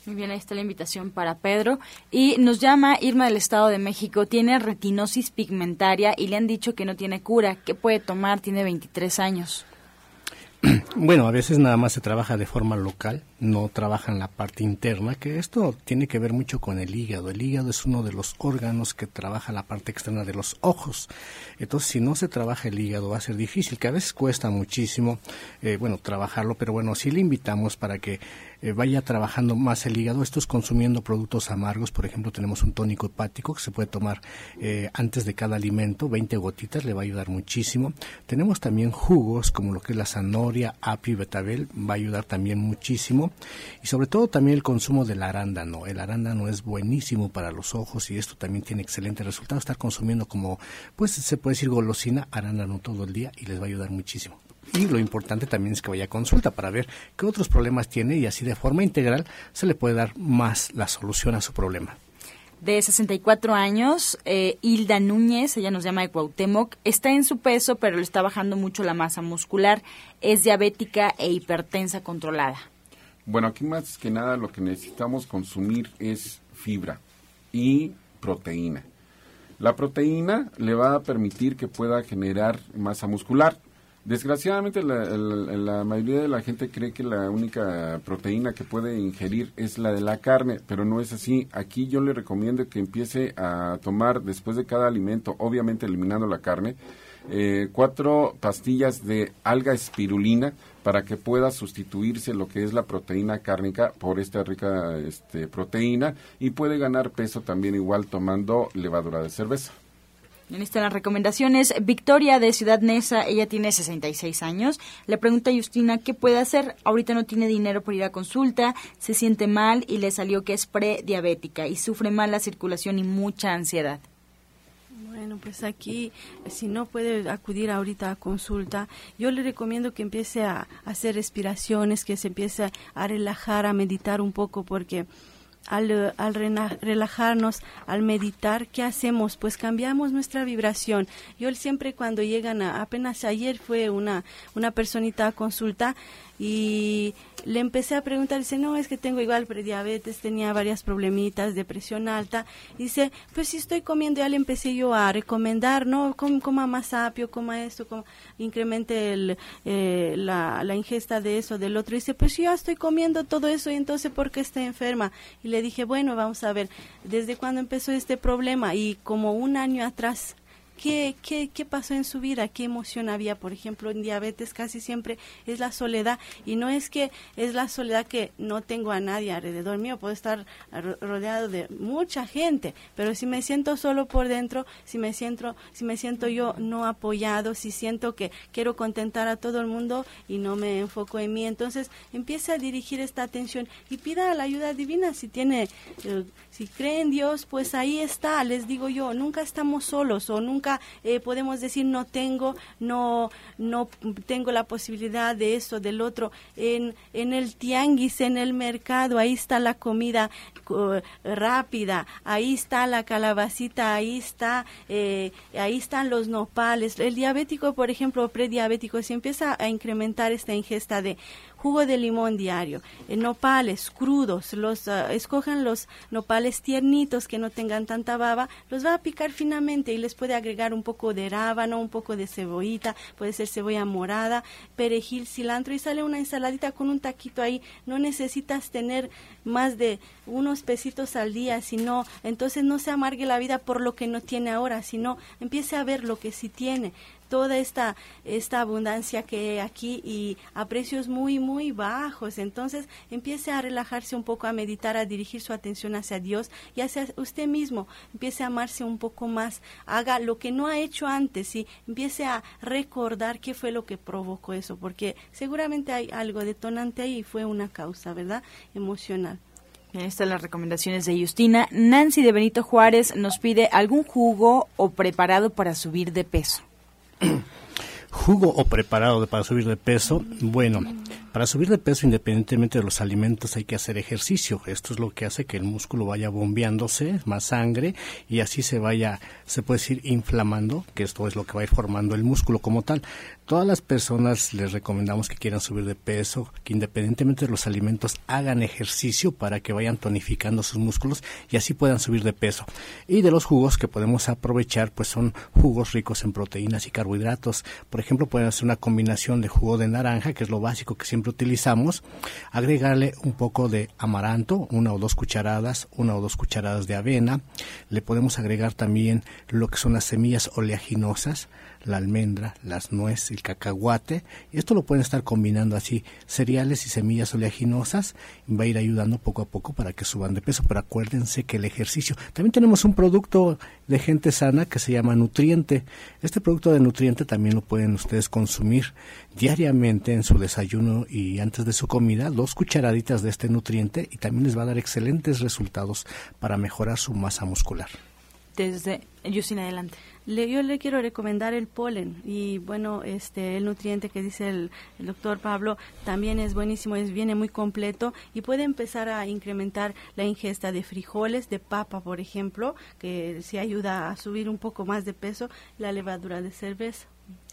Muy bien, ahí está la invitación para Pedro. Y nos llama Irma del Estado de México. Tiene retinosis pigmentaria y le han dicho que no tiene cura. ¿Qué puede tomar? Tiene 23 años. Bueno, a veces nada más se trabaja de forma local, no trabaja en la parte interna, que esto tiene que ver mucho con el hígado. El hígado es uno de los órganos que trabaja la parte externa de los ojos. Entonces, si no se trabaja el hígado, va a ser difícil, que a veces cuesta muchísimo, eh, bueno, trabajarlo, pero bueno, sí le invitamos para que eh, vaya trabajando más el hígado. Esto es consumiendo productos amargos. Por ejemplo, tenemos un tónico hepático que se puede tomar eh, antes de cada alimento, 20 gotitas, le va a ayudar muchísimo. Tenemos también jugos como lo que es la zanahoria, apio y betabel, va a ayudar también muchísimo. Y sobre todo también el consumo del arándano. El arándano es buenísimo para los ojos y esto también tiene excelente resultado. Estar consumiendo como, pues se puede decir golosina, arándano todo el día y les va a ayudar muchísimo. Y lo importante también es que vaya a consulta para ver qué otros problemas tiene y así de forma integral se le puede dar más la solución a su problema. De 64 años, eh, Hilda Núñez, ella nos llama de Cuauhtémoc, está en su peso pero le está bajando mucho la masa muscular, es diabética e hipertensa controlada. Bueno, aquí más que nada lo que necesitamos consumir es fibra y proteína. La proteína le va a permitir que pueda generar masa muscular. Desgraciadamente la, mayoría de la gente cree que la única proteína que puede ingerir es la de la carne, pero no es así. Aquí yo le recomiendo que empiece a tomar después de cada alimento, obviamente eliminando la carne, eh, cuatro pastillas de alga espirulina para que pueda sustituirse lo que es la proteína cárnica por esta rica este, proteína y puede ganar peso también igual tomando levadura de cerveza. En estas las recomendaciones. Victoria de Ciudad Neza, ella tiene 66 años. Le pregunta a Justina qué puede hacer. Ahorita no tiene dinero para ir a consulta, se siente mal y le salió que es prediabética y sufre mala circulación y mucha ansiedad. Bueno, pues aquí, si no puede acudir ahorita a consulta, yo le recomiendo que empiece a hacer respiraciones, que se empiece a relajar, a meditar un poco, porque al, al, relajarnos, al meditar, ¿qué hacemos? Pues cambiamos nuestra vibración. Yo siempre cuando llegan a, apenas ayer fue una, una personita a consulta y le empecé a preguntar, dice, no, es que tengo igual prediabetes, tenía varias problemitas, depresión alta. Dice, pues si estoy comiendo, ya le empecé yo a recomendar, no, coma más apio, coma esto, coma, incremente el, eh, la, la, ingesta de eso, del otro. Dice, pues yo estoy comiendo todo eso y entonces, ¿por qué está enferma? Y le dije, bueno, vamos a ver, ¿desde cuándo empezó este problema? Y como un año atrás qué, qué, qué pasó en su vida, qué emoción había. Por ejemplo, en diabetes casi siempre es la soledad y no es que es la soledad que no tengo a nadie alrededor mío, puedo estar rodeado de mucha gente, pero si me siento solo por dentro, si me siento, si me siento yo no apoyado, si siento que quiero contentar a todo el mundo y no me enfoco en mí, entonces empiece a dirigir esta atención y pida la ayuda divina. Si tiene eh, si cree en Dios, pues ahí está, les digo yo, nunca estamos solos o nunca eh, podemos decir no tengo, no, no tengo la posibilidad de eso, del otro. En, en el tianguis, en el mercado, ahí está la comida rápida, ahí está la calabacita, ahí está, eh, ahí están los nopales. El diabético, por ejemplo, prediabético, si empieza a incrementar esta ingesta de jugo de limón diario, eh, nopales crudos, los uh, escojan los nopales tiernitos que no tengan tanta baba, los va a picar finamente y les puede agregar un poco de rábano, un poco de cebollita, puede ser cebolla morada, perejil, cilantro y sale una ensaladita con un taquito ahí. No necesitas tener más de unos pesitos al día, sino entonces no se amargue la vida por lo que no tiene ahora, sino empiece a ver lo que sí tiene toda esta, esta abundancia que hay aquí y a precios muy, muy bajos. Entonces empiece a relajarse un poco, a meditar, a dirigir su atención hacia Dios y hacia usted mismo. Empiece a amarse un poco más. Haga lo que no ha hecho antes y empiece a recordar qué fue lo que provocó eso, porque seguramente hay algo detonante ahí y fue una causa, ¿verdad? Emocional. Estas están las recomendaciones de Justina. Nancy de Benito Juárez nos pide algún jugo o preparado para subir de peso. jugo o preparado para subir de peso, bueno, para subir de peso independientemente de los alimentos hay que hacer ejercicio. Esto es lo que hace que el músculo vaya bombeándose, más sangre y así se vaya, se puede decir, inflamando, que esto es lo que va a ir formando el músculo como tal. Todas las personas les recomendamos que quieran subir de peso, que independientemente de los alimentos hagan ejercicio para que vayan tonificando sus músculos y así puedan subir de peso. Y de los jugos que podemos aprovechar, pues son jugos ricos en proteínas y carbohidratos. Por ejemplo, pueden hacer una combinación de jugo de naranja, que es lo básico que siempre utilizamos, agregarle un poco de amaranto, una o dos cucharadas, una o dos cucharadas de avena, le podemos agregar también lo que son las semillas oleaginosas, la almendra, las nueces, el cacahuate, y esto lo pueden estar combinando así, cereales y semillas oleaginosas, va a ir ayudando poco a poco para que suban de peso, pero acuérdense que el ejercicio, también tenemos un producto de gente sana que se llama Nutriente, este producto de Nutriente también lo pueden ustedes consumir diariamente en su desayuno y antes de su comida, dos cucharaditas de este nutriente y también les va a dar excelentes resultados para mejorar su masa muscular. Desde, Justina, adelante. Le, yo le quiero recomendar el polen y bueno, este el nutriente que dice el, doctor Pablo también es buenísimo, es viene muy completo y puede empezar a incrementar la ingesta de frijoles, de papa, por ejemplo, que se ayuda a subir un poco más de peso, la levadura de cerveza.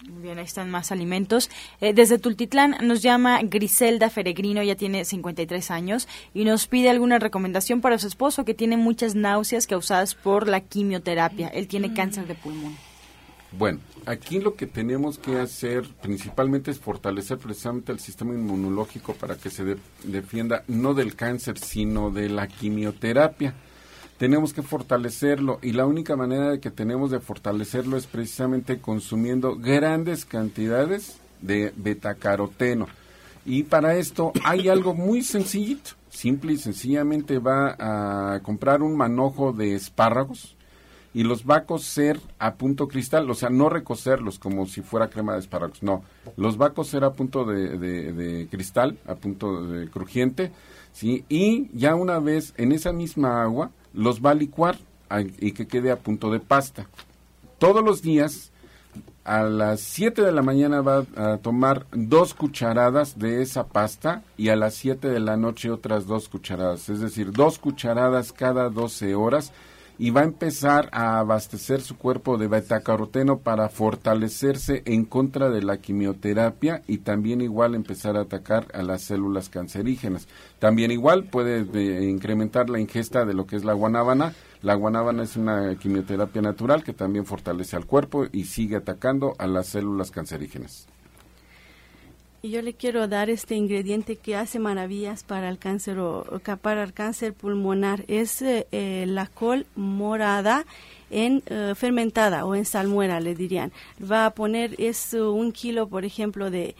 Muy bien, ahí están más alimentos. Eh, desde Tultitlán nos llama Griselda Feregrino, ya tiene 53 años, y nos pide alguna recomendación para su esposo que tiene muchas náuseas causadas por la quimioterapia. Él tiene mm. cáncer de pulmón. Bueno, aquí lo que tenemos que hacer principalmente es fortalecer precisamente el sistema inmunológico para que se defienda no del cáncer, sino de la quimioterapia tenemos que fortalecerlo y la única manera de que tenemos de fortalecerlo es precisamente consumiendo grandes cantidades de betacaroteno. Y para esto hay algo muy sencillito. Simple y sencillamente va a comprar un manojo de espárragos y los va a cocer a punto cristal, o sea, no recocerlos como si fuera crema de espárragos, no, los va a cocer a punto de, de cristal, a punto de crujiente, ¿sí? Y ya una vez en esa misma agua, los va a licuar y que quede a punto de pasta. Todos los días, a las 7 de la mañana va a tomar dos cucharadas de esa pasta y a las 7 de la noche otras dos cucharadas, es decir, dos cucharadas cada 12 horas y va a empezar a abastecer su cuerpo de betacaroteno para fortalecerse en contra de la quimioterapia y también igual empezar a atacar a las células cancerígenas. También igual puede eh, incrementar la ingesta de lo que es la guanábana. La guanábana es una quimioterapia natural que también fortalece al cuerpo y sigue atacando a las células cancerígenas. Y yo le quiero dar este ingrediente que hace maravillas para el cáncer o, para el cáncer pulmonar. Es eh, la col morada en eh, fermentada o en salmuera, le dirían. Va a poner es un kilo, por ejemplo, de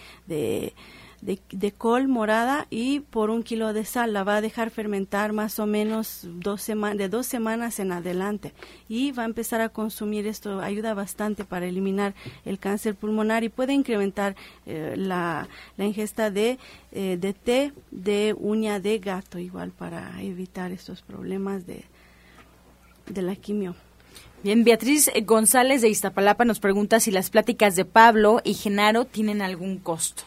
de, col morada y por un kilo de sal. La va a dejar fermentar más o menos dos de dos semanas en adelante y va a empezar a consumir esto. Ayuda bastante para eliminar el cáncer pulmonar y puede incrementar eh, la, la, ingesta de, eh, de té de uña de gato igual para evitar estos problemas de, de la quimio. Bien, Beatriz González de Iztapalapa nos pregunta si las pláticas de Pablo y Genaro tienen algún costo.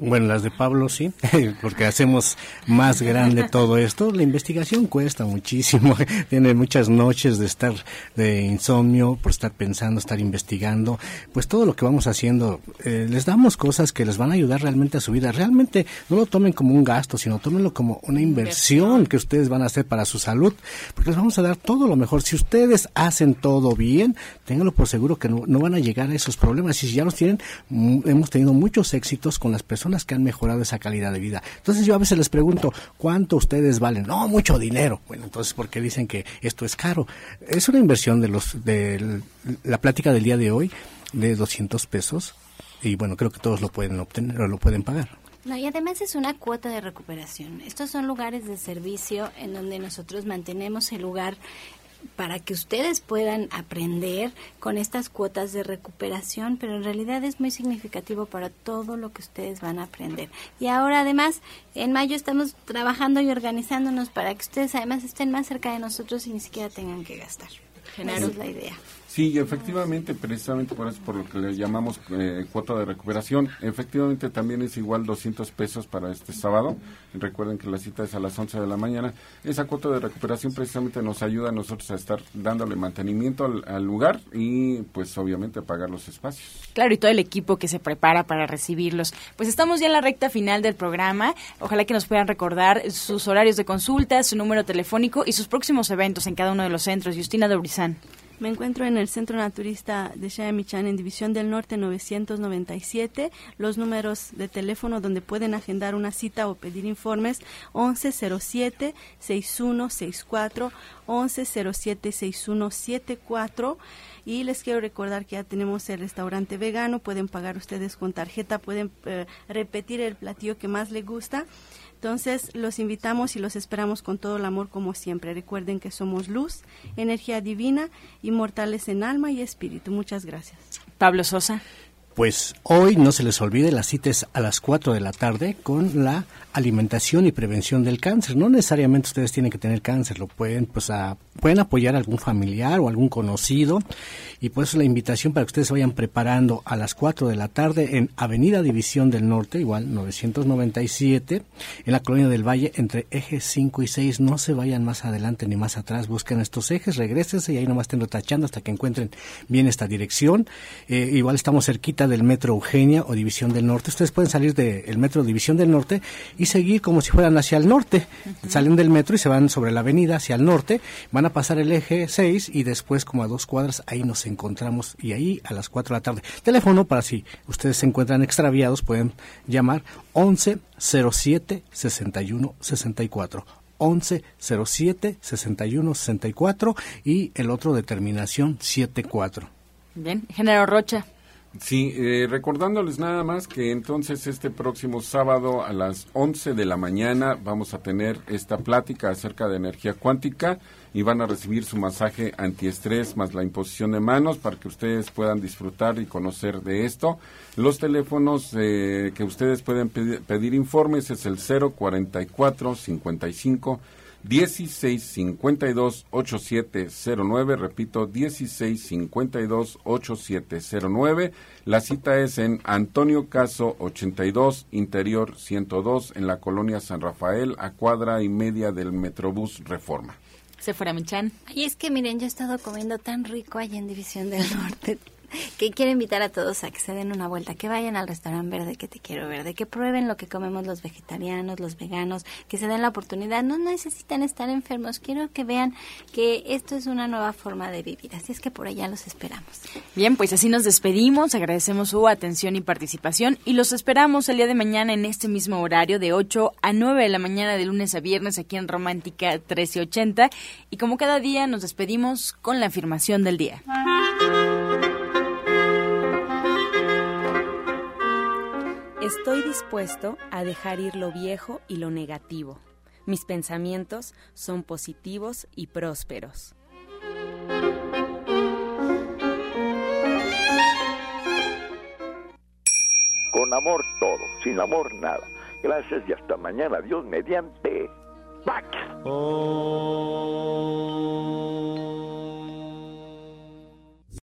Bueno, las de Pablo sí, porque hacemos más grande todo esto. La investigación cuesta muchísimo, tiene muchas noches de estar de insomnio, por estar pensando, estar investigando. Pues todo lo que vamos haciendo, eh, les damos cosas que les van a ayudar realmente a su vida. Realmente no lo tomen como un gasto, sino tómenlo como una inversión que ustedes van a hacer para su salud, porque les vamos a dar todo lo mejor. Si ustedes hacen todo bien, ténganlo por seguro que no, no van a llegar a esos problemas. Y si ya los tienen, mm, hemos tenido muchos éxitos con las personas que han mejorado esa calidad de vida. Entonces yo a veces les pregunto, ¿cuánto ustedes valen? No, mucho dinero. Bueno, entonces, ¿por qué dicen que esto es caro? Es una inversión de los de la plática del día de hoy de 200 pesos y bueno, creo que todos lo pueden obtener o lo pueden pagar. No, y además es una cuota de recuperación. Estos son lugares de servicio en donde nosotros mantenemos el lugar para que ustedes puedan aprender con estas cuotas de recuperación, pero en realidad es muy significativo para todo lo que ustedes van a aprender. Y ahora además, en mayo estamos trabajando y organizándonos para que ustedes además estén más cerca de nosotros y ni siquiera tengan que gastar. Esa es la idea. Sí, efectivamente, precisamente por eso, por lo que le llamamos eh, cuota de recuperación. Efectivamente, también es igual 200 pesos para este sábado. Recuerden que la cita es a las 11 de la mañana. Esa cuota de recuperación precisamente nos ayuda a nosotros a estar dándole mantenimiento al, lugar y, pues, obviamente, pagar los espacios. Claro, y todo el equipo que se prepara para recibirlos. Pues estamos ya en la recta final del programa. Ojalá que nos puedan recordar sus horarios de consulta, su número telefónico y sus próximos eventos en cada uno de los centros. Justina Dobrizán. Me encuentro en el Centro Naturista de Xayamichan en División del Norte 997. Los números de teléfono donde pueden agendar una cita o pedir informes 1107-6164, 1107-6174. Y les quiero recordar que ya tenemos el restaurante vegano. Pueden pagar ustedes con tarjeta, pueden eh, repetir el platillo que más les gusta. Entonces, los invitamos y los esperamos con todo el amor como siempre. Recuerden que somos luz, energía divina, inmortales en alma y espíritu. Muchas gracias. Pablo Sosa. Pues hoy no se les olvide las citas a las 4 de la tarde con la alimentación y prevención del cáncer. No necesariamente ustedes tienen que tener cáncer, lo pueden pues a, pueden apoyar a algún familiar o algún conocido y pues la invitación para que ustedes se vayan preparando a las 4 de la tarde en Avenida División del Norte, igual 997, en la Colonia del Valle entre ejes 5 y 6. No se vayan más adelante ni más atrás, busquen estos ejes, regresense y ahí nomás estén tachando hasta que encuentren bien esta dirección. Eh, igual estamos cerquita del Metro Eugenia o División del Norte. Ustedes pueden salir del Metro División del Norte y seguir como si fueran hacia el norte. Salen del metro y se van sobre la avenida hacia el norte, van a pasar el eje 6 y después como a dos cuadras ahí nos encontramos y ahí a las 4 de la tarde. Teléfono para si ustedes se encuentran extraviados pueden llamar 11 07 61 64. 11 07 61 64 y el otro determinación 74. Bien, Género Rocha. Sí, eh, recordándoles nada más que entonces este próximo sábado a las 11 de la mañana vamos a tener esta plática acerca de energía cuántica y van a recibir su masaje antiestrés más la imposición de manos para que ustedes puedan disfrutar y conocer de esto. Los teléfonos eh, que ustedes pueden pedir, pedir informes es el 044 55 1652 8709, repito, 1652 8709. La cita es en Antonio Caso 82, Interior 102, en la colonia San Rafael, a cuadra y media del Metrobús Reforma. Se fuera Michan. Y es que miren, yo he estado comiendo tan rico allá en División del Norte que quiero invitar a todos a que se den una vuelta, que vayan al restaurante verde que te quiero verde, que prueben lo que comemos los vegetarianos, los veganos, que se den la oportunidad. No necesitan estar enfermos. Quiero que vean que esto es una nueva forma de vivir. Así es que por allá los esperamos. Bien, pues así nos despedimos. Agradecemos su atención y participación y los esperamos el día de mañana en este mismo horario de 8 a 9 de la mañana de lunes a viernes aquí en Romántica 1380 y como cada día nos despedimos con la afirmación del día. Estoy dispuesto a dejar ir lo viejo y lo negativo. Mis pensamientos son positivos y prósperos. Con amor todo, sin amor nada. Gracias y hasta mañana. Dios mediante. ¡Pax! Oh.